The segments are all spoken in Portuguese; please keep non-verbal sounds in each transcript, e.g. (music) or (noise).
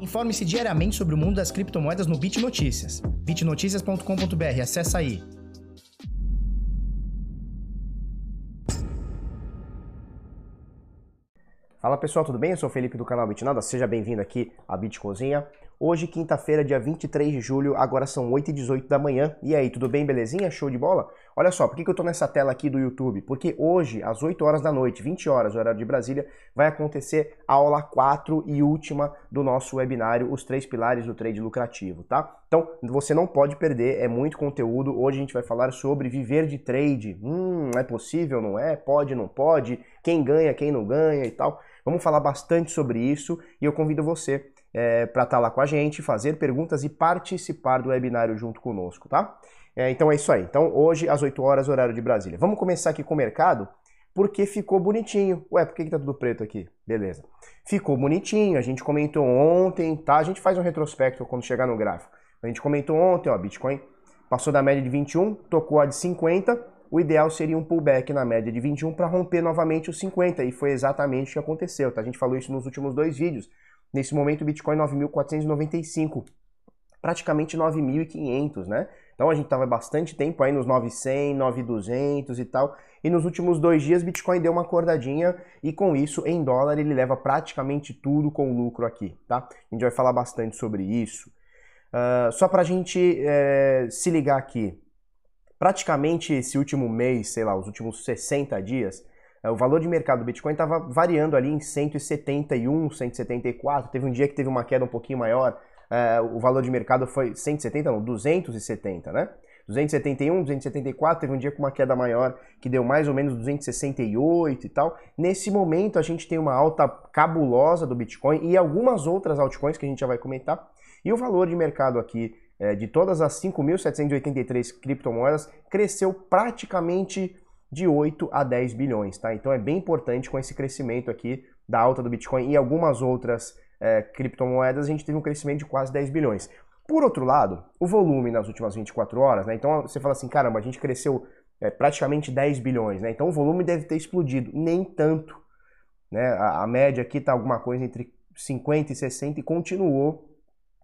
Informe-se diariamente sobre o mundo das criptomoedas no Bit Notícias. bitnoticias.com.br, acessa aí. Fala pessoal, tudo bem? Eu sou o Felipe do canal Bitnada, seja bem-vindo aqui à Bit Cozinha. Hoje, quinta-feira, dia 23 de julho, agora são 8 e 18 da manhã. E aí, tudo bem, belezinha? Show de bola? Olha só, por que, que eu tô nessa tela aqui do YouTube? Porque hoje, às 8 horas da noite, 20 horas, horário de Brasília, vai acontecer a aula 4 e última do nosso webinário, Os Três Pilares do Trade Lucrativo, tá? Então, você não pode perder, é muito conteúdo. Hoje a gente vai falar sobre viver de trade. Hum, é possível, não é? Pode, não pode? Quem ganha, quem não ganha e tal. Vamos falar bastante sobre isso e eu convido você é, para estar tá lá com a gente, fazer perguntas e participar do webinário junto conosco, tá? É, então é isso aí. Então hoje às 8 horas, horário de Brasília. Vamos começar aqui com o mercado, porque ficou bonitinho. Ué, por que, que tá tudo preto aqui? Beleza. Ficou bonitinho, a gente comentou ontem, tá? A gente faz um retrospecto quando chegar no gráfico. A gente comentou ontem, ó, Bitcoin passou da média de 21, tocou a de 50, o ideal seria um pullback na média de 21 para romper novamente os 50, e foi exatamente o que aconteceu, tá? A gente falou isso nos últimos dois vídeos. Nesse momento, o Bitcoin 9.495, praticamente 9.500, né? Então a gente estava bastante tempo aí nos 900, 9.200 e tal. E nos últimos dois dias, Bitcoin deu uma acordadinha e com isso, em dólar, ele leva praticamente tudo com lucro aqui, tá? A gente vai falar bastante sobre isso. Uh, só para a gente é, se ligar aqui, praticamente esse último mês, sei lá, os últimos 60 dias, é, o valor de mercado do Bitcoin estava variando ali em 171, 174. Teve um dia que teve uma queda um pouquinho maior. É, o valor de mercado foi 170, não, 270, né? 271, 274, teve um dia com uma queda maior que deu mais ou menos 268 e tal. Nesse momento a gente tem uma alta cabulosa do Bitcoin e algumas outras altcoins que a gente já vai comentar. E o valor de mercado aqui é, de todas as 5.783 criptomoedas cresceu praticamente de 8 a 10 bilhões, tá? Então é bem importante com esse crescimento aqui da alta do Bitcoin e algumas outras é, criptomoedas, a gente teve um crescimento de quase 10 bilhões. Por outro lado, o volume nas últimas 24 horas, né? Então você fala assim, caramba, a gente cresceu é, praticamente 10 bilhões, né? Então o volume deve ter explodido. Nem tanto. Né? A, a média aqui está alguma coisa entre 50 e 60 e continuou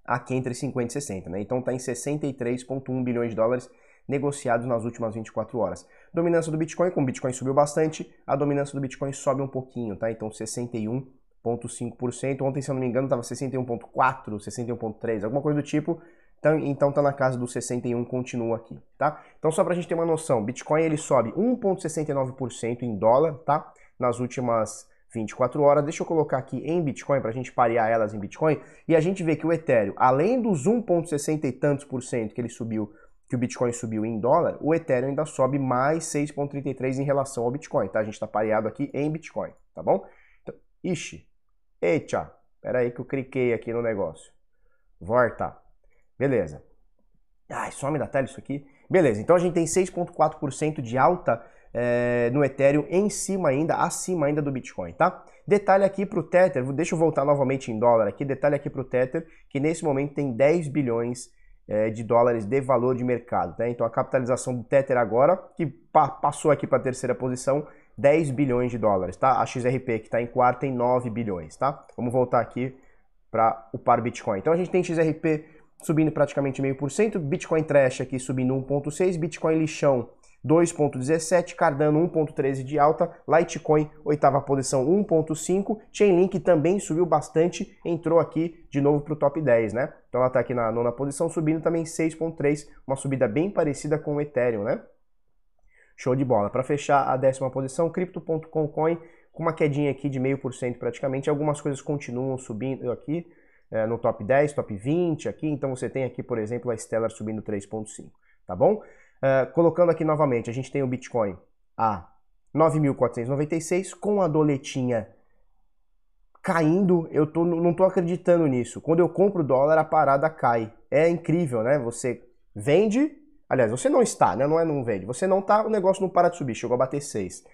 aqui entre 50 e 60, né? Então está em 63,1 bilhões de dólares negociados nas últimas 24 horas. Dominância do Bitcoin, como o Bitcoin subiu bastante, a dominância do Bitcoin sobe um pouquinho, tá? Então 61,5%. Ontem, se eu não me engano, estava 61,4%, 61,3%, alguma coisa do tipo. Então, então tá na casa do 61, continua aqui, tá? Então só pra gente ter uma noção, Bitcoin ele sobe 1,69% em dólar, tá? Nas últimas 24 horas. Deixa eu colocar aqui em Bitcoin para a gente parear elas em Bitcoin e a gente vê que o Ethereum, além dos 1,60 e tantos por cento que ele subiu que o Bitcoin subiu em dólar, o Ethereum ainda sobe mais 6,33 em relação ao Bitcoin, tá? A gente está pareado aqui em Bitcoin, tá bom? Então, ixi, eita, espera aí que eu cliquei aqui no negócio. Volta. Beleza. Ai, some da tela isso aqui. Beleza, então a gente tem 6,4% de alta é, no Ethereum em cima ainda, acima ainda do Bitcoin, tá? Detalhe aqui para o Tether, deixa eu voltar novamente em dólar aqui, detalhe aqui para o Tether, que nesse momento tem 10 bilhões é, de dólares de valor de mercado. Né? Então a capitalização do Tether agora, que pa passou aqui para a terceira posição, 10 bilhões de dólares, tá? A XRP que está em quarta tem 9 bilhões, tá? Vamos voltar aqui para o par Bitcoin. Então a gente tem XRP subindo praticamente meio por cento, Bitcoin Trash aqui subindo 1.6, Bitcoin Lixão 2.17, Cardano 1.13 de alta, Litecoin oitava posição 1.5, Chainlink também subiu bastante, entrou aqui de novo para o top 10, né? Então ela está aqui na nona posição, subindo também 6.3, uma subida bem parecida com o Ethereum, né? Show de bola. Para fechar a décima posição, Crypto.com Coin com uma quedinha aqui de meio por cento praticamente, algumas coisas continuam subindo aqui, é, no top 10, top 20 aqui, então você tem aqui, por exemplo, a Stellar subindo 3.5, tá bom? Uh, colocando aqui novamente, a gente tem o Bitcoin a 9.496 com a doletinha caindo, eu tô, não estou acreditando nisso. Quando eu compro dólar, a parada cai. É incrível, né? Você vende, aliás, você não está, né? Não é não vende. Você não tá, o negócio não para de subir, chegou a bater 6.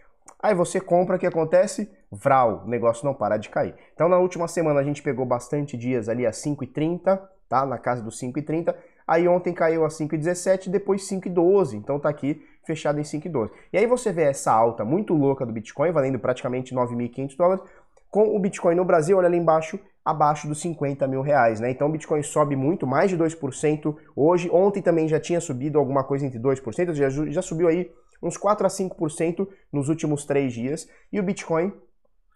Aí você compra, o que acontece? Vral, o negócio não para de cair. Então na última semana a gente pegou bastante dias ali a 5,30, tá? Na casa dos 5,30. Aí ontem caiu a 5,17, depois 5,12. Então tá aqui fechado em 5,12. E aí você vê essa alta muito louca do Bitcoin, valendo praticamente 9.500 dólares, com o Bitcoin no Brasil, olha ali embaixo, abaixo dos 50 mil reais, né? Então o Bitcoin sobe muito, mais de 2% hoje. Ontem também já tinha subido alguma coisa entre 2%, já, já subiu aí uns 4 a 5% nos últimos três dias. E o Bitcoin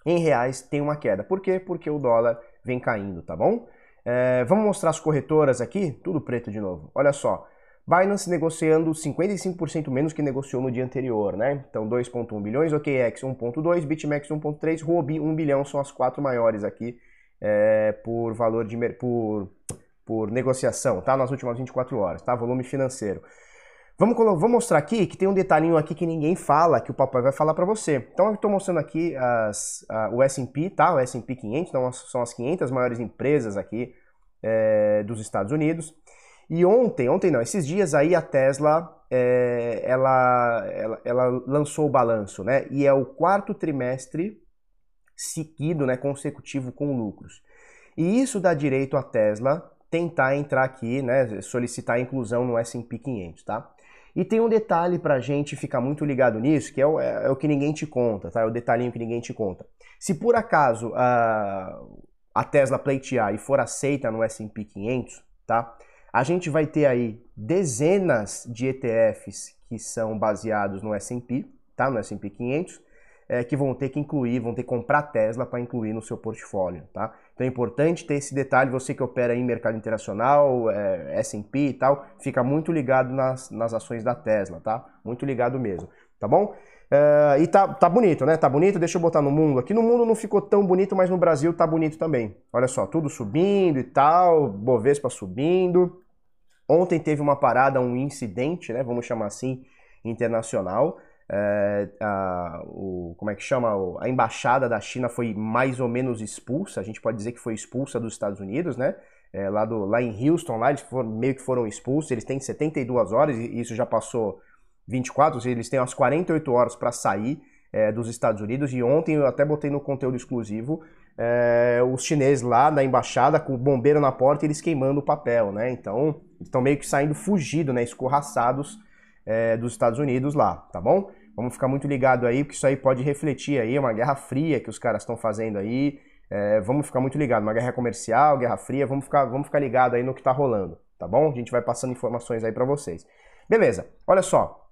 em reais tem uma queda. Por quê? Porque o dólar vem caindo, tá bom? É, vamos mostrar as corretoras aqui, tudo preto de novo. Olha só, Binance negociando 55% menos que negociou no dia anterior, né? Então 2.1 bilhões, OKEx 1.2, BitMEX 1.3, Huobi 1 bilhão são as quatro maiores aqui é, por valor de por, por negociação, tá? Nas últimas 24 horas, tá? Volume financeiro. Vamos, vamos mostrar aqui que tem um detalhinho aqui que ninguém fala, que o papai vai falar para você. Então eu estou mostrando aqui as, a, o S&P, tá? O S&P 500, então são as 500 maiores empresas aqui é, dos Estados Unidos. E ontem, ontem não, esses dias aí a Tesla, é, ela, ela, ela, lançou o balanço, né? E é o quarto trimestre seguido, né, consecutivo com lucros. E isso dá direito à Tesla tentar entrar aqui, né, solicitar a inclusão no S&P 500, tá? E tem um detalhe para a gente ficar muito ligado nisso, que é o, é, é o, que ninguém te conta, tá? É o detalhinho que ninguém te conta. Se por acaso a, a Tesla pleitear e for aceita no S&P 500, tá? A gente vai ter aí dezenas de ETFs que são baseados no S&P, tá? No S&P 500, é, que vão ter que incluir, vão ter que comprar Tesla para incluir no seu portfólio, tá? Então é importante ter esse detalhe, você que opera em mercado internacional, é, S&P e tal, fica muito ligado nas, nas ações da Tesla, tá? Muito ligado mesmo, tá bom? É, e tá, tá bonito, né? Tá bonito, deixa eu botar no mundo. Aqui no mundo não ficou tão bonito, mas no Brasil tá bonito também. Olha só, tudo subindo e tal, Bovespa subindo, Ontem teve uma parada, um incidente, né, vamos chamar assim, internacional. É, a, o, como é que chama? A embaixada da China foi mais ou menos expulsa, a gente pode dizer que foi expulsa dos Estados Unidos, né? É, lá, do, lá em Houston, lá eles foram, meio que foram expulsos, eles têm 72 horas, e isso já passou 24, eles têm umas 48 horas para sair é, dos Estados Unidos, e ontem eu até botei no conteúdo exclusivo é, os chineses lá na embaixada com o bombeiro na porta e eles queimando o papel, né? Então, estão meio que saindo fugido, né? Escorraçados é, dos Estados Unidos lá, tá bom? Vamos ficar muito ligado aí, porque isso aí pode refletir aí uma guerra fria que os caras estão fazendo aí. É, vamos ficar muito ligado, uma guerra comercial, guerra fria, vamos ficar, vamos ficar ligado aí no que tá rolando, tá bom? A gente vai passando informações aí para vocês. Beleza, olha só.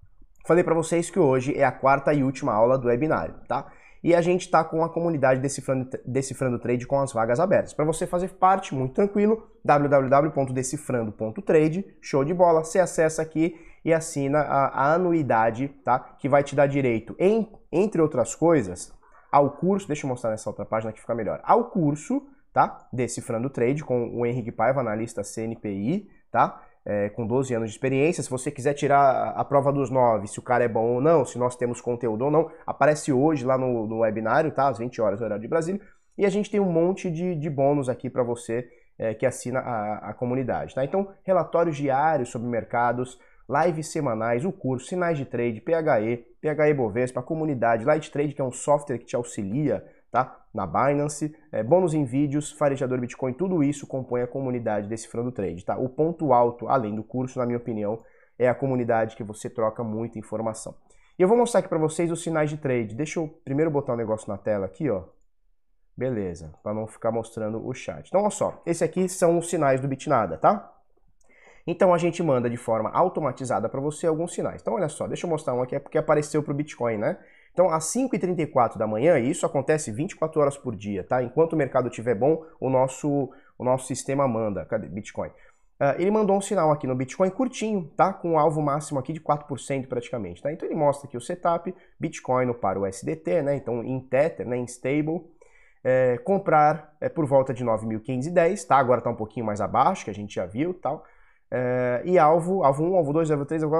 Falei para vocês que hoje é a quarta e última aula do webinário, tá? E a gente está com a comunidade Decifrando, Decifrando Trade com as vagas abertas. Para você fazer parte, muito tranquilo, www.decifrando.trade, show de bola. Você acessa aqui e assina a, a anuidade, tá? Que vai te dar direito, em, entre outras coisas, ao curso, deixa eu mostrar nessa outra página que fica melhor, ao curso, tá? Decifrando Trade com o Henrique Paiva, analista CNPI, tá? é, com 12 anos de experiência. Se você quiser tirar a prova dos 9, se o cara é bom ou não, se nós temos conteúdo ou não, aparece hoje lá no, no webinário, tá? Às 20 horas, horário de Brasília. E a gente tem um monte de, de bônus aqui para você é, que assina a, a comunidade, tá? Então, relatórios diários sobre mercados, lives semanais, o curso, sinais de trade, PHE, PHE Bovespa, a comunidade, Light Trade, que é um software que te auxilia tá? Na Binance, é, bônus em vídeos, farejador Bitcoin, tudo isso compõe a comunidade Decifrando Trade, tá? O ponto alto, além do curso, na minha opinião, é a comunidade que você troca muita informação. E eu vou mostrar aqui para vocês os sinais de trade. Deixa eu primeiro botar um negócio na tela aqui, ó. Beleza, para não ficar mostrando o chat. Então, olha só, esse aqui são os sinais do Bitnada, tá? Então a gente manda de forma automatizada para você alguns sinais. Então olha só, deixa eu mostrar um aqui, é porque apareceu para o Bitcoin, né? Então, às 5h34 da manhã, e isso acontece 24 horas por dia, tá? Enquanto o mercado estiver bom, o nosso, o nosso sistema manda. Cadê? Bitcoin. Uh, ele mandou um sinal aqui no Bitcoin curtinho, tá? Com um alvo máximo aqui de 4% praticamente, tá? Então ele mostra aqui o setup, Bitcoin para o SDT, né? Então em Tether, né? Em stable, é, comprar é, por volta de 9.510, tá? Agora está um pouquinho mais abaixo, que a gente já viu, tal. É, e alvo, alvo 1, alvo 2, alvo 3, alvo,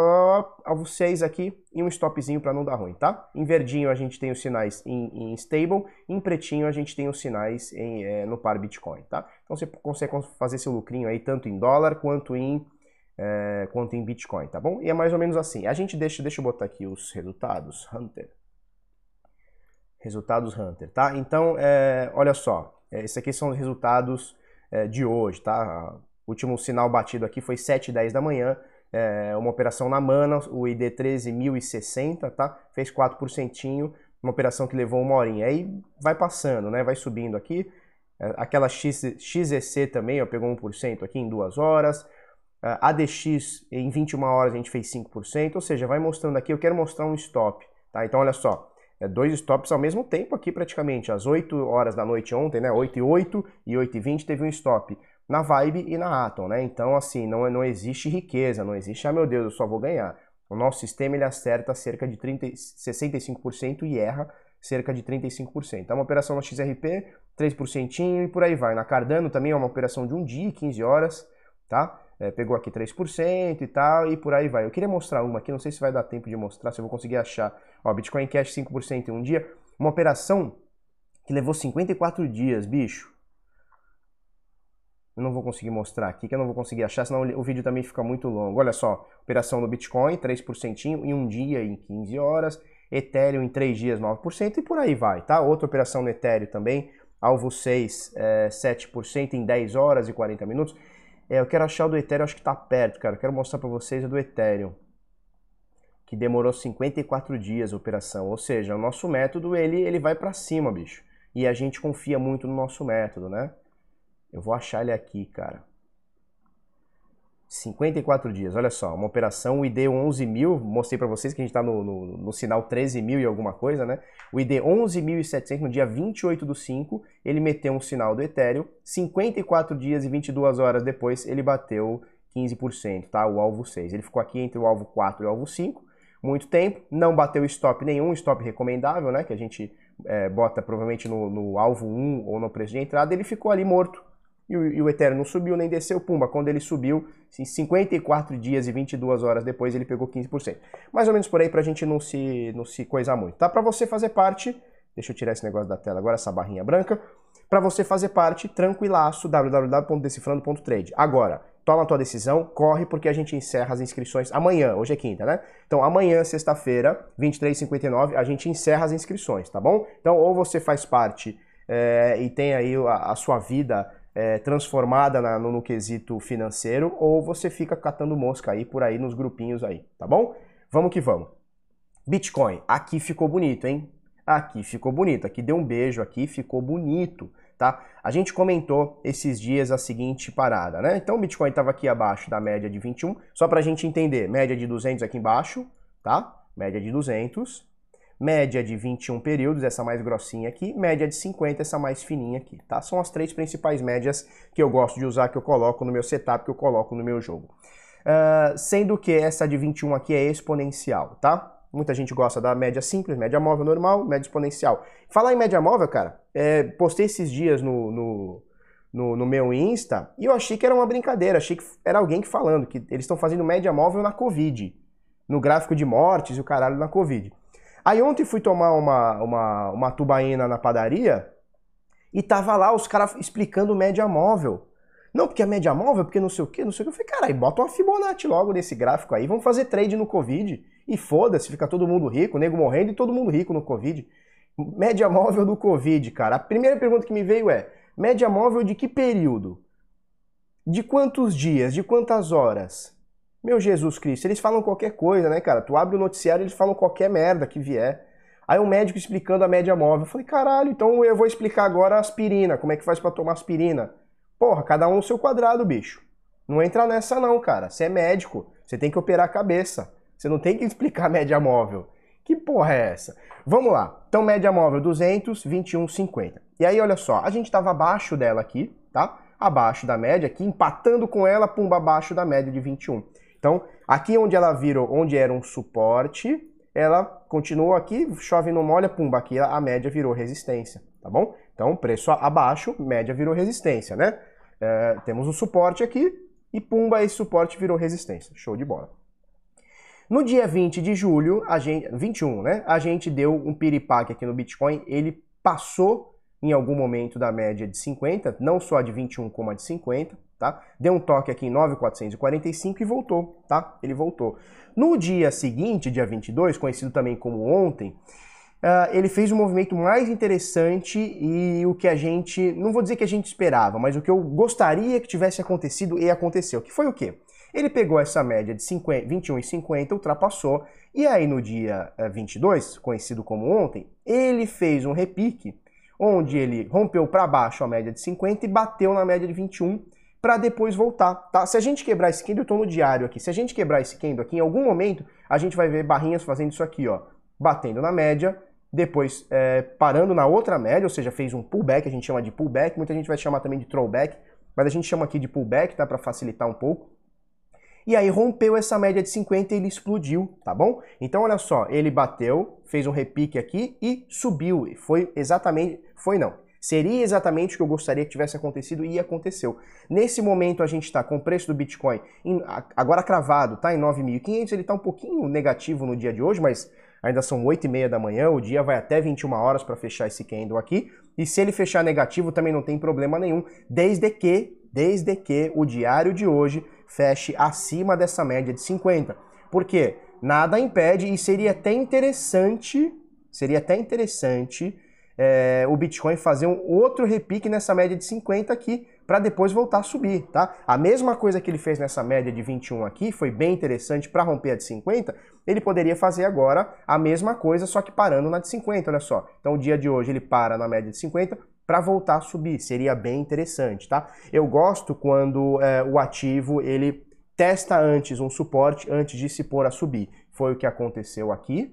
alvo 6 aqui e um stopzinho para não dar ruim, tá? Em verdinho a gente tem os sinais em, em stable, em pretinho a gente tem os sinais em, é, no par Bitcoin, tá? Então você consegue fazer seu lucrinho aí tanto em dólar quanto em, é, quanto em Bitcoin, tá bom? E é mais ou menos assim. A gente deixa, deixa eu botar aqui os resultados, Hunter. Resultados Hunter, tá? Então, é, olha só, é, esses aqui são os resultados é, de hoje, tá? O último sinal batido aqui foi 7 e 10 da manhã, é, uma operação na Mana, o ID 13.060, tá? Fez 4%, uma operação que levou uma horinha. Aí vai passando, né? Vai subindo aqui. É, aquela X, XEC também, ó, pegou 1% aqui em duas horas. ADX em 21 horas a gente fez 5%, ou seja, vai mostrando aqui, eu quero mostrar um stop, tá? Então olha só, é dois stops ao mesmo tempo aqui praticamente, às 8 horas da noite ontem, né? 8 e 8 e 8 e 20 teve um stop na Vibe e na Atom, né? Então assim, não, não existe riqueza, não existe, ah meu Deus, eu só vou ganhar. O nosso sistema ele acerta cerca de 30, 65% e erra cerca de 35%. É uma operação na XRP, 3% e por aí vai. Na Cardano também é uma operação de um dia, 15 horas, tá? É, pegou aqui 3% e tal, e por aí vai. Eu queria mostrar uma aqui, não sei se vai dar tempo de mostrar, se eu vou conseguir achar. Ó, Bitcoin Cash 5% em um dia. Uma operação que levou 54 dias, bicho. Eu não vou conseguir mostrar aqui, que eu não vou conseguir achar, senão o vídeo também fica muito longo. Olha só, operação no Bitcoin, 3% em um dia, em 15 horas. Ethereum em 3 dias, 9%, e por aí vai, tá? Outra operação no Ethereum também, alvo 6, é, 7% em 10 horas e 40 minutos. É, eu quero achar o do Ethereum, acho que tá perto, cara. Eu quero mostrar para vocês o do Ethereum. Que demorou 54 dias a operação. Ou seja, o nosso método, ele, ele vai para cima, bicho. E a gente confia muito no nosso método, né? Eu vou achar ele aqui, cara. 54 dias, olha só, uma operação, o ID 11 mil, mostrei para vocês que a gente está no, no, no, sinal 13 mil e alguma coisa, né? O ID 11.700 no dia 28 do 5, ele meteu um sinal do Ethereum, 54 dias e 22 horas depois ele bateu 15%, tá? O alvo 6. Ele ficou aqui entre o alvo 4 e o alvo 5, muito tempo, não bateu stop nenhum, stop recomendável, né? Que a gente é, bota provavelmente no, no alvo 1 ou no preço de entrada, ele ficou ali morto e o, e o Ethereum não subiu nem desceu, pumba, quando ele subiu, em 54 dias e 22 horas depois ele pegou 15%. Mais ou menos por aí pra gente não se, não se coisar muito, tá? Pra você fazer parte, deixa eu tirar esse negócio da tela agora, essa barrinha branca, para você fazer parte, tranquilaço, www.decifrando.trade. Agora, toma a tua decisão, corre porque a gente encerra as inscrições amanhã, hoje é quinta, né? Então amanhã, sexta-feira, 23h59, a gente encerra as inscrições, tá bom? Então ou você faz parte é, e tem aí a, a sua vida é, transformada na, no, no, quesito financeiro, ou você fica catando mosca aí por aí nos grupinhos aí, tá bom? Vamos que vamos. Bitcoin, aqui ficou bonito, hein? Aqui ficou bonito, aqui deu um beijo, aqui ficou bonito, tá? A gente comentou esses dias a seguinte parada, né? Então o Bitcoin estava aqui abaixo da média de 21, só para a gente entender, média de 200 aqui embaixo, tá? Média de 200, média de 21 períodos, essa mais grossinha aqui, média de 50, essa mais fininha aqui, tá? São as três principais médias que eu gosto de usar, que eu coloco no meu setup, que eu coloco no meu jogo. Uh, sendo que essa de 21 aqui é exponencial, tá? Muita gente gosta da média simples, média móvel normal, média exponencial. Falar em média móvel, cara, é, postei esses dias no, no, no, no, meu Insta e eu achei que era uma brincadeira, achei que era alguém que falando que eles estão fazendo média móvel na Covid, no gráfico de mortes e o caralho na Covid. Aí ontem fui tomar uma, uma, uma tubaína na padaria e tava lá os caras explicando média móvel. Não, porque a média móvel, porque não sei o que, não sei o que. Eu falei, caralho, bota uma Fibonacci logo nesse gráfico aí, vamos fazer trade no Covid. E foda-se, fica todo mundo rico, nego morrendo e todo mundo rico no Covid. Média móvel do Covid, cara. A primeira pergunta que me veio é: média móvel de que período? De quantos dias? De quantas horas? Meu Jesus Cristo, eles falam qualquer coisa, né, cara? Tu abre o noticiário, eles falam qualquer merda que vier. Aí um médico explicando a média móvel. Eu falei, caralho, então eu vou explicar agora a aspirina, como é que faz para tomar aspirina. Porra, cada um no seu quadrado, bicho. Não entra nessa não, cara. Você é médico, você tem que operar a cabeça. Você não tem que (laughs) explicar média móvel. Que porra é essa? Vamos lá. Então, média móvel 200, 21, 50. E aí, olha só, a gente estava abaixo dela aqui, tá? Abaixo da média aqui, empatando com ela, pumba, abaixo da média de 21. Então, aqui onde ela virou, onde era um suporte, ela continuou aqui, chove não molha, pumba, aqui a média virou resistência, tá bom? Então, preço abaixo, média virou resistência, né? É, temos um suporte aqui e pumba, esse suporte virou resistência. Show de bola. No dia 20 de julho, a gente, 21, né? A gente deu um piripaque aqui no Bitcoin, ele passou em algum momento da média de 50, não só a de 21 como a de 50, tá? Deu um toque aqui em 9,445 e voltou, tá? Ele voltou. No dia seguinte, dia 22, conhecido também como ontem, uh, ele fez um movimento mais interessante e o que a gente, não vou dizer que a gente esperava, mas o que eu gostaria que tivesse acontecido e aconteceu, que foi o quê? Ele pegou essa média de 21,50, ultrapassou, e aí no dia 22, eh, conhecido como ontem, ele fez um repique onde ele rompeu para baixo a média de 50 e bateu na média de 21 para depois voltar, tá? Se a gente quebrar esse candle, eu tô no diário aqui, se a gente quebrar esse candle aqui, em algum momento, a gente vai ver barrinhas fazendo isso aqui, ó, batendo na média, depois é, parando na outra média, ou seja, fez um pullback, a gente chama de pullback, muita gente vai chamar também de throwback, mas a gente chama aqui de pullback, tá? Para facilitar um pouco. E aí rompeu essa média de 50 e ele explodiu, tá bom? Então olha só, ele bateu, fez um repique aqui e subiu. Foi exatamente, foi não. Seria exatamente o que eu gostaria que tivesse acontecido e aconteceu. Nesse momento a gente está com o preço do Bitcoin em, agora cravado, tá em 9.500, ele está um pouquinho negativo no dia de hoje, mas ainda são 8 e meia da manhã, o dia vai até 21 horas para fechar esse candle aqui. E se ele fechar negativo também não tem problema nenhum, desde que, desde que o diário de hoje feche acima dessa média de 50. Por quê? Nada impede e seria até interessante, seria até interessante é, o Bitcoin fazer um outro repique nessa média de 50 aqui, para depois voltar a subir, tá? A mesma coisa que ele fez nessa média de 21 aqui, foi bem interessante para romper a de 50, ele poderia fazer agora a mesma coisa, só que parando na de 50, olha só. Então o dia de hoje ele para na média de 50 para voltar a subir, seria bem interessante, tá? Eu gosto quando é, o ativo ele testa antes um suporte antes de se pôr a subir. Foi o que aconteceu aqui,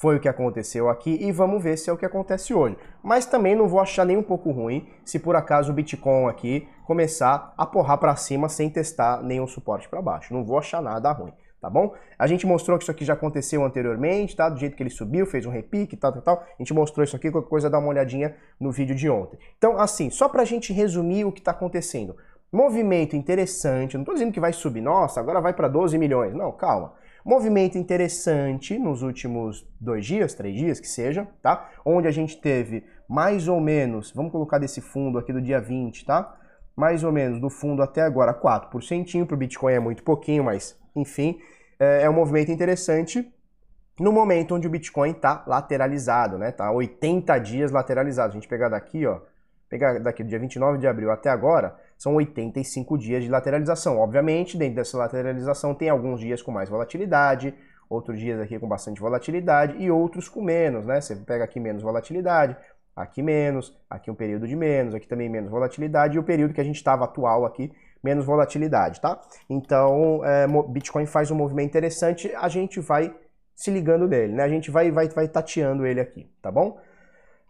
foi o que aconteceu aqui e vamos ver se é o que acontece hoje. Mas também não vou achar nem um pouco ruim se por acaso o Bitcoin aqui começar a porrar para cima sem testar nenhum suporte para baixo. Não vou achar nada ruim, tá bom? A gente mostrou que isso aqui já aconteceu anteriormente, tá? Do jeito que ele subiu, fez um repique, tal, tal, tal. A gente mostrou isso aqui, qualquer coisa dá uma olhadinha no vídeo de ontem. Então, assim, só pra gente resumir o que está acontecendo. Movimento interessante, não estou dizendo que vai subir, nossa, agora vai para 12 milhões. Não, calma. Movimento interessante nos últimos dois dias, três dias que seja, tá? Onde a gente teve mais ou menos, vamos colocar desse fundo aqui do dia 20, tá? Mais ou menos do fundo até agora 4%, para o Bitcoin é muito pouquinho, mas enfim, é, é um movimento interessante no momento onde o Bitcoin está lateralizado, né? Tá 80 dias lateralizado. A gente pegar daqui, ó, pegar daqui do dia 29 de abril até agora, são 85 dias de lateralização. Obviamente, dentro dessa lateralização tem alguns dias com mais volatilidade, outros dias aqui com bastante volatilidade e outros com menos, né? Você pega aqui menos volatilidade, aqui menos, aqui um período de menos, aqui também menos volatilidade e o período que a gente estava atual aqui, menos volatilidade, tá? Então, é, Bitcoin faz um movimento interessante, a gente vai se ligando nele, né? A gente vai, vai, vai tateando ele aqui, tá bom?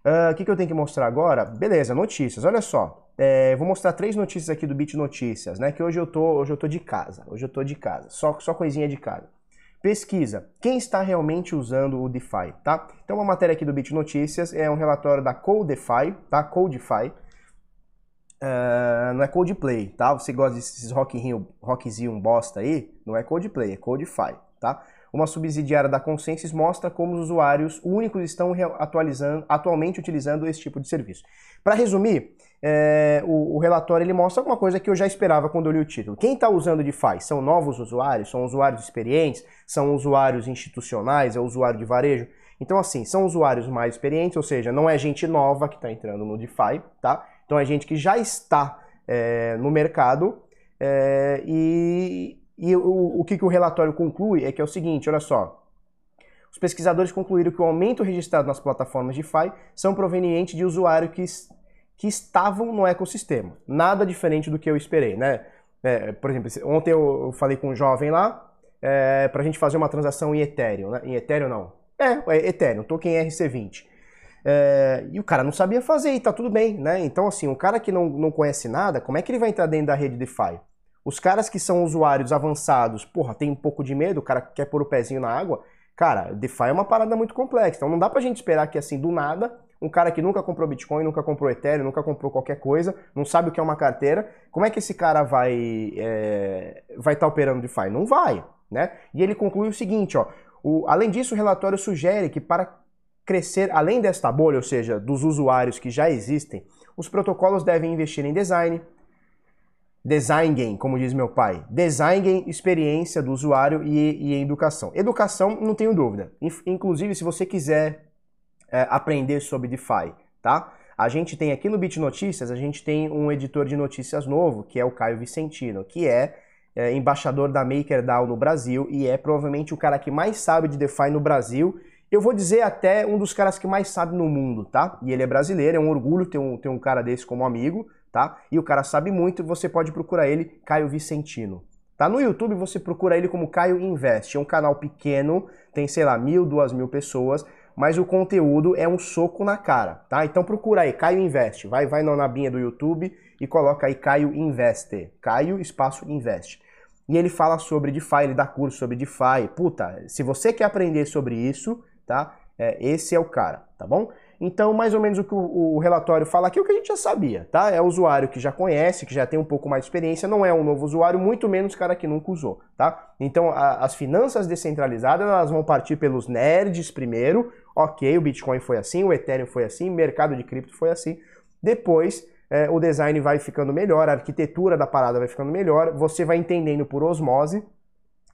Ah, o uh, que, que eu tenho que mostrar agora? Beleza, notícias. Olha só, é, vou mostrar três notícias aqui do Bit Notícias, né? Que hoje eu tô, hoje eu tô de casa. Hoje eu tô de casa. Só, só coisinha de casa. Pesquisa. Quem está realmente usando o DeFi, tá? Então, uma matéria aqui do Bit Notícias é um relatório da Codefy, tá? Codefy. Uh, não é Codeplay, tá? Você gosta desses rockzinho, rockzinho bosta aí? Não é Codeplay, é Codefy, tá? Uma subsidiária da Consensus mostra como os usuários únicos estão atualizando, atualmente utilizando esse tipo de serviço. Para resumir, é, o, o, relatório ele mostra alguma coisa que eu já esperava quando eu li o título. Quem está usando DeFi são novos usuários, são usuários experientes, são usuários institucionais, é usuário de varejo. Então, assim, são usuários mais experientes, ou seja, não é gente nova que está entrando no DeFi, tá? Então é gente que já está é, no mercado é, e, e o, o que, que o relatório conclui é que é o seguinte, olha só, os pesquisadores concluíram que o aumento registrado nas plataformas DeFi são provenientes de usuários que que estavam no ecossistema. Nada diferente do que eu esperei, né? É, por exemplo, ontem eu falei com um jovem lá é, para a gente fazer uma transação em Ethereum, né? Em Ethereum não. É, é Ethereum, token RC20. É, e o cara não sabia fazer e tá tudo bem, né? Então, assim, um cara que não, não conhece nada, como é que ele vai entrar dentro da rede DeFi? Os caras que são usuários avançados, porra, tem um pouco de medo, o cara quer pôr o pezinho na água. Cara, DeFi é uma parada muito complexa, então não dá pra gente esperar que, assim, do nada, um cara que nunca comprou Bitcoin, nunca comprou Ethereum, nunca comprou qualquer coisa, não sabe o que é uma carteira, como é que esse cara vai é, vai estar tá operando DeFi? Não vai, né? E ele conclui o seguinte, ó, o, além disso, o relatório sugere que para crescer além desta bolha, ou seja, dos usuários que já existem, os protocolos devem investir em design, design game, como diz meu pai, design game, experiência do usuário e, e educação. Educação, não tenho dúvida. Inclusive, se você quiser é, aprender sobre DeFi, tá? A gente tem aqui no Bit Notícias, a gente tem um editor de notícias novo, que é o Caio Vicentino, que é, é embaixador da MakerDAO no Brasil e é provavelmente o cara que mais sabe de DeFi no Brasil Eu vou dizer até um dos caras que mais sabe no mundo, tá? E ele é brasileiro, é um orgulho ter um, ter um cara desse como amigo, tá? E o cara sabe muito, você pode procurar ele, Caio Vicentino. Tá no YouTube, você procura ele como Caio Invest. É um canal pequeno, tem, sei lá, mil, duas mil pessoas, mas o conteúdo é um soco na cara, tá? Então procura aí, Caio Invest. Vai, vai na nabinha do YouTube e coloca aí Caio Investe. Caio, espaço Invest. E ele fala sobre DeFi, ele dá curso sobre DeFi. Puta, se você quer aprender sobre isso, tá? É, esse é o cara, tá bom? Então, mais ou menos o que o, o, relatório fala aqui é o que a gente já sabia, tá? É o usuário que já conhece, que já tem um pouco mais de experiência, não é um novo usuário, muito menos cara que nunca usou, tá? Então, a, as finanças descentralizadas, elas vão partir pelos nerds primeiro, ok, o Bitcoin foi assim, o Ethereum foi assim, o mercado de cripto foi assim. Depois, é, o design vai ficando melhor, a arquitetura da parada vai ficando melhor, você vai entendendo por osmose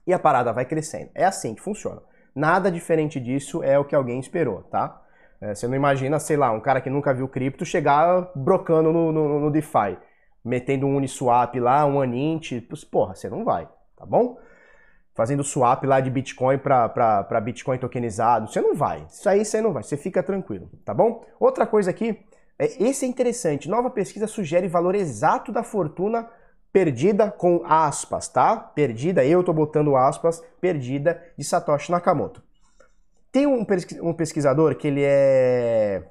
e a parada vai crescendo. É assim que funciona. Nada diferente disso é o que alguém esperou, tá? É, você não imagina, sei lá, um cara que nunca viu cripto chegar brocando no, no, no DeFi, metendo um Uniswap lá, um Anint, porra, você não vai, tá bom? Fazendo swap lá de Bitcoin para Bitcoin tokenizado, você não vai. Isso aí você não vai, você fica tranquilo, tá bom? Outra coisa aqui, é, esse é interessante, nova pesquisa sugere valor exato da fortuna perdida com aspas, tá? Perdida, eu tô botando aspas, perdida de Satoshi Nakamoto. Tem um, pesquisador que ele é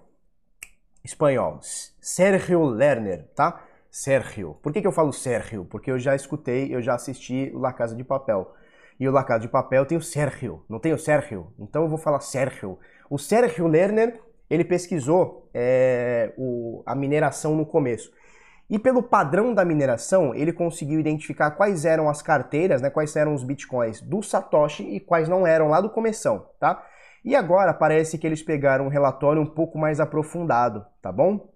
espanhol, Sergio Lerner, tá? Sergio. Por que, que eu falo Sergio? Porque eu já escutei, eu já assisti o La Casa de Papel. E o La Casa de Papel tem o Sergio, não tem o Sergio. Então eu vou falar Sergio. O Sergio Lerner, ele pesquisou é, o, a mineração no começo. E pelo padrão da mineração, ele conseguiu identificar quais eram as carteiras, né, quais eram os bitcoins do Satoshi e quais não eram lá do começão, tá? E agora parece que eles pegaram um relatório um pouco mais aprofundado, tá bom?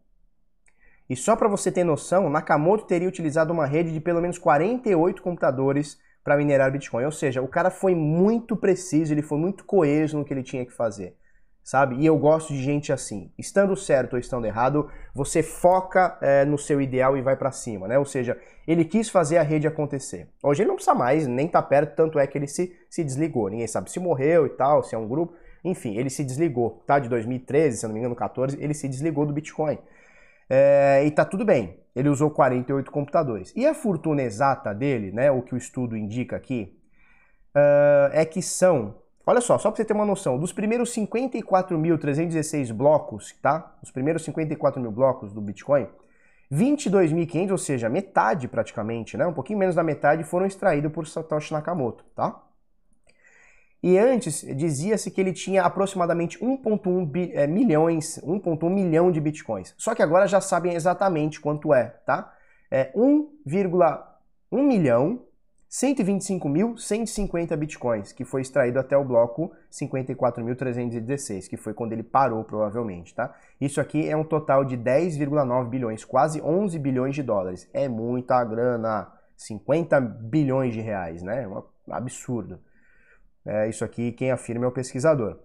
E só para você ter noção, Nakamoto teria utilizado uma rede de pelo menos 48 computadores para minerar Bitcoin. Ou seja, o cara foi muito preciso, ele foi muito coeso no que ele tinha que fazer. Sabe? E eu gosto de gente assim. Estando certo ou estando errado, você foca é, no seu ideal e vai para cima, né? Ou seja, ele quis fazer a rede acontecer. Hoje ele não precisa mais, nem tá perto, tanto é que ele se, se desligou. Ninguém sabe se morreu e tal, se é um grupo. Enfim, ele se desligou, tá? De 2013, se não me engano, 14, ele se desligou do Bitcoin. É, e tá tudo bem. Ele usou 48 computadores. E a fortuna exata dele, né? O que o estudo indica aqui, uh, é que são. Olha só, só para você ter uma noção, dos primeiros 54.316 blocos, tá? Os primeiros 54 mil blocos do Bitcoin, 22.500, ou seja, metade praticamente, né? Um pouquinho menos da metade foram extraídos por Satoshi Nakamoto, tá? E antes dizia-se que ele tinha aproximadamente 1.1 é, milhões, 1.1 milhão de bitcoins. Só que agora já sabem exatamente quanto é, tá? É 1,1 milhão 125.150 bitcoins, que foi extraído até o bloco 54.316, que foi quando ele parou provavelmente, tá? Isso aqui é um total de 10,9 bilhões, quase 11 bilhões de dólares. É muita grana, 50 bilhões de reais, né? Um absurdo. É, isso aqui quem afirma é o pesquisador.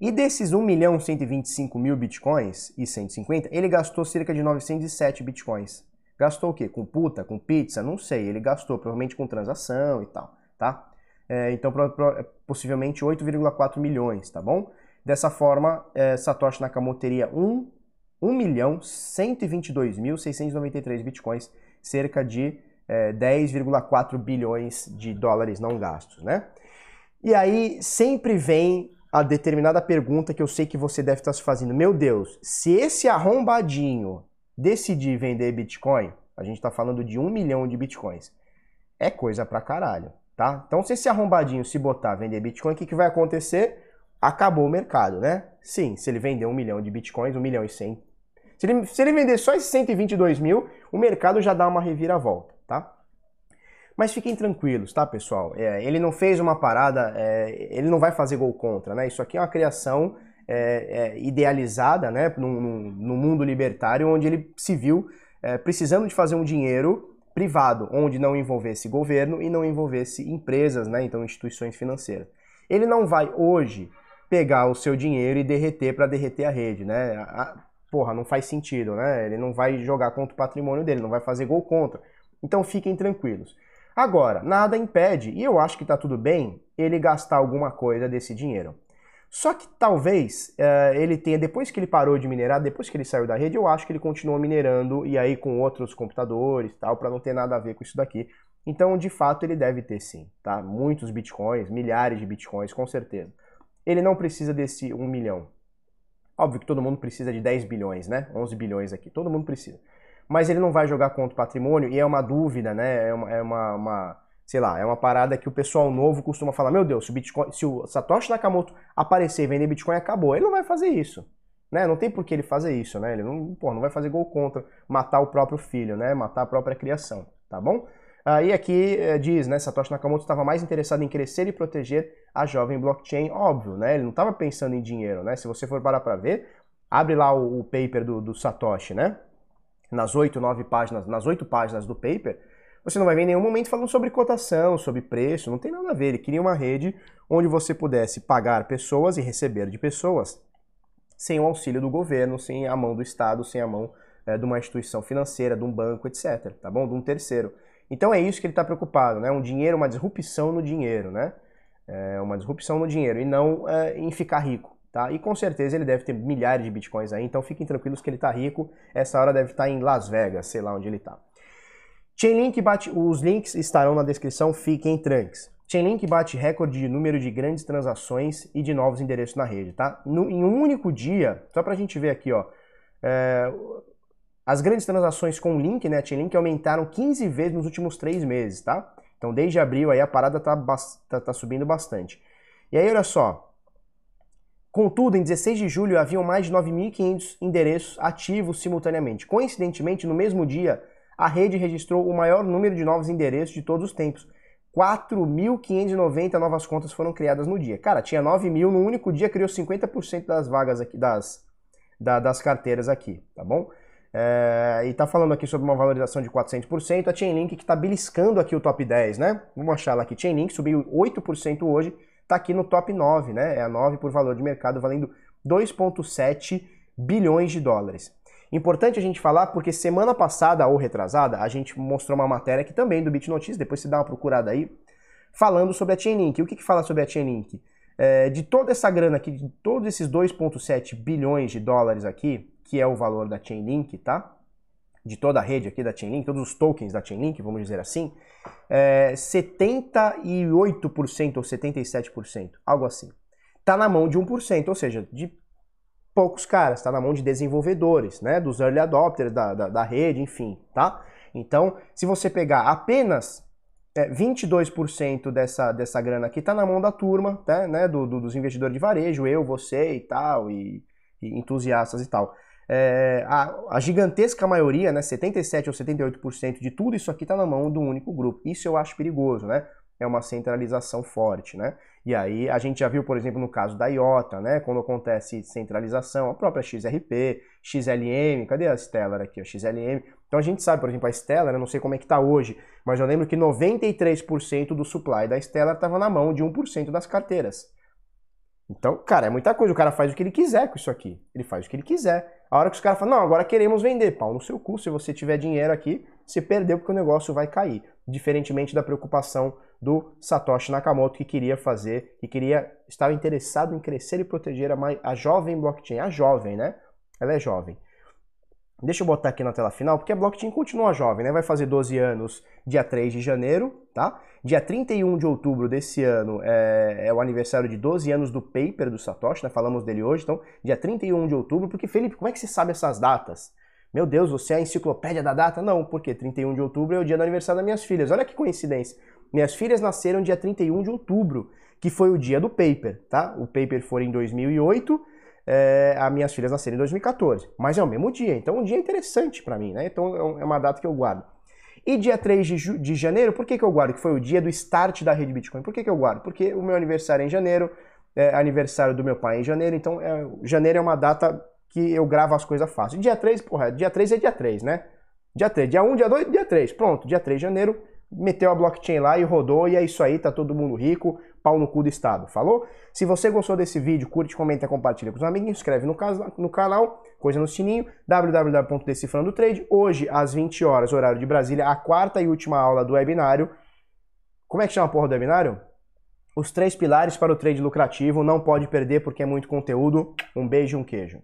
E desses 1 milhão 125 mil bitcoins e 150, ele gastou cerca de 907 bitcoins. Gastou o quê? Com puta, com pizza? Não sei. Ele gastou provavelmente com transação e tal, tá? É, então, pro, pro, possivelmente 8,4 milhões, tá bom? Dessa forma, é, Satoshi Nakamoto teria 1, 1 milhão 122 mil 693 bitcoins, cerca de é, 10,4 bilhões de dólares não gastos, né? E aí sempre vem a determinada pergunta que eu sei que você deve estar se fazendo. Meu Deus, se esse arrombadinho decidir vender Bitcoin, a gente está falando de um milhão de Bitcoins, é coisa pra caralho, tá? Então se esse arrombadinho se botar a vender Bitcoin, o que, que vai acontecer? Acabou o mercado, né? Sim, se ele vender um milhão de Bitcoins, um milhão e cem. Se ele, se ele vender só esses 122 mil, o mercado já dá uma reviravolta, tá? Mas fiquem tranquilos, tá, pessoal? É, ele não fez uma parada, é, ele não vai fazer gol contra, né? Isso aqui é uma criação é, é idealizada, né, no, no, mundo libertário, onde ele se viu é, precisando de fazer um dinheiro privado, onde não envolvesse governo e não envolvesse empresas, né, então instituições financeiras. Ele não vai hoje pegar o seu dinheiro e derreter para derreter a rede, né? A, porra, não faz sentido, né? Ele não vai jogar contra o patrimônio dele, não vai fazer gol contra. Então fiquem tranquilos. Agora, nada impede, e eu acho que está tudo bem, ele gastar alguma coisa desse dinheiro. Só que talvez uh, ele tenha, depois que ele parou de minerar, depois que ele saiu da rede, eu acho que ele continuou minerando e aí com outros computadores tal, para não ter nada a ver com isso daqui. Então, de fato, ele deve ter sim, tá? Muitos bitcoins, milhares de bitcoins, com certeza. Ele não precisa desse 1 milhão. Óbvio que todo mundo precisa de 10 bilhões, né? 11 bilhões aqui, todo mundo precisa. Mas ele não vai jogar contra o patrimônio e é uma dúvida, né? É uma, é uma, uma sei lá, é uma parada que o pessoal novo costuma falar: meu Deus, se o, Bitcoin, se o Satoshi Nakamoto aparecer e vender Bitcoin, acabou. Ele não vai fazer isso. Né? Não tem por que ele fazer isso, né? Ele não, pô, não vai fazer gol contra, matar o próprio filho, né? Matar a própria criação, tá bom? Aí aqui é, diz, né, Satoshi Nakamoto estava mais interessado em crescer e proteger a jovem blockchain, óbvio, né? Ele não estava pensando em dinheiro, né? Se você for parar para ver, abre lá o, o paper do, do, Satoshi, né? Nas oito, nove páginas, nas oito páginas do paper, você não vai ver em nenhum momento falando sobre cotação, sobre preço, não tem nada a ver. Ele queria uma rede onde você pudesse pagar pessoas e receber de pessoas sem o auxílio do governo, sem a mão do Estado, sem a mão é, de uma instituição financeira, de um banco, etc. Tá bom? De um terceiro. Então é isso que ele está preocupado, né? Um dinheiro, uma disrupção no dinheiro, né? É uma disrupção no dinheiro e não é, em ficar rico. Tá? E com certeza ele deve ter milhares de bitcoins aí, então fiquem tranquilos que ele está rico. Essa hora deve estar tá em Las Vegas, sei lá onde ele está. Chainlink bate, os links estarão na descrição, fiquem tranques. Chainlink bate recorde de número de grandes transações e de novos endereços na rede, tá? No, em um único dia, só para a gente ver aqui, ó, é, as grandes transações com Link, né, Chainlink, aumentaram 15 vezes nos últimos três meses, tá? Então desde abril aí a parada tá, tá, tá subindo bastante. E aí, olha só, Contudo, em 16 de julho haviam mais de 9.500 endereços ativos simultaneamente. Coincidentemente, no mesmo dia, a rede registrou o maior número de novos endereços de todos os tempos. 4.590 novas contas foram criadas no dia. Cara, tinha 9 mil, no único dia criou 50% das vagas aqui, das, da, das carteiras aqui, tá bom? É, e tá falando aqui sobre uma valorização de 400%, a Chainlink que tá beliscando aqui o top 10, né? Vamos achar ela aqui, Chainlink subiu 8% hoje, tá aqui no top 9, né? É a 9 por valor de mercado, valendo 2,7 bilhões de dólares. Importante a gente falar porque semana passada ou retrasada a gente mostrou uma matéria aqui também do BitNotice, depois você dá uma procurada aí, falando sobre a Chainlink. O que, que fala sobre a Chainlink? É, de toda essa grana aqui, de todos esses 2,7 bilhões de dólares aqui, que é o valor da Chainlink, tá? De toda a rede aqui da Chainlink, todos os tokens da Chainlink, vamos dizer assim, é, 78% ou 77%, algo assim. Tá na mão de 1%, ou seja, de poucos caras, está na mão de desenvolvedores, né, dos early adopters da, da, da rede, enfim, tá? Então, se você pegar apenas é, 22% dessa, dessa grana aqui está na mão da turma, tá, né, do, do, dos investidores de varejo, eu, você e tal, e, e entusiastas e tal. É, a, a, gigantesca maioria, né, 77 ou 78% de tudo isso aqui está na mão do único grupo. Isso eu acho perigoso, né? É uma centralização forte, né? E aí a gente já viu, por exemplo, no caso da IOTA, né, quando acontece centralização, a própria XRP, XLM, cadê a Stellar aqui, a XLM? Então a gente sabe, por exemplo, a Stellar, eu não sei como é que está hoje, mas eu lembro que 93% do supply da Stellar estava na mão de 1% das carteiras. Então, cara, é muita coisa. O cara faz o que ele quiser com isso aqui. Ele faz o que ele quiser. A hora que os caras falam, não, agora queremos vender. Pau no seu cu, se você tiver dinheiro aqui, você perdeu porque o negócio vai cair. Diferentemente da preocupação do Satoshi Nakamoto, que queria fazer, que queria, estava interessado em crescer e proteger a, a jovem blockchain. A jovem, né? Ela é jovem. Deixa eu botar aqui na tela final, porque a blockchain continua jovem, né? Vai fazer 12 anos dia 3 de janeiro, tá? Dia 31 de outubro desse ano é, é, o aniversário de 12 anos do paper do Satoshi, né? Falamos dele hoje, então, dia 31 de outubro, porque, Felipe, como é que você sabe essas datas? Meu Deus, você é a enciclopédia da data? Não, porque 31 de outubro é o dia do aniversário das minhas filhas. Olha que coincidência. Minhas filhas nasceram dia 31 de outubro, que foi o dia do paper, tá? O paper foi em 2008 é, as minhas filhas nasceram em 2014. Mas é o mesmo dia, então um dia interessante para mim, né? Então é, é uma data que eu guardo. E dia 3 de, de janeiro, por que, que eu guardo? Que foi o dia do start da rede Bitcoin. Por que, que eu guardo? Porque o meu aniversário é em janeiro, é aniversário do meu pai é em janeiro, então é, janeiro é uma data que eu gravo as coisas fácil. Dia 3, porra, dia 3 é dia 3, né? Dia 3, dia 1, dia 2, dia 3. Pronto, dia 3 de janeiro, meteu a blockchain lá e rodou, e é isso aí, tá todo mundo rico, pau no cu do Estado, falou? Se você gostou desse vídeo, curte, comenta, compartilha com os amigos, inscreve no, no canal, coisa no sininho, www.decifrandotrade, hoje às 20 horas, horário de Brasília, a quarta e última aula do webinário. Como é que chama a porra do webinário? Os três pilares para o trade lucrativo, não pode perder porque é muito conteúdo. Um beijo e um queijo.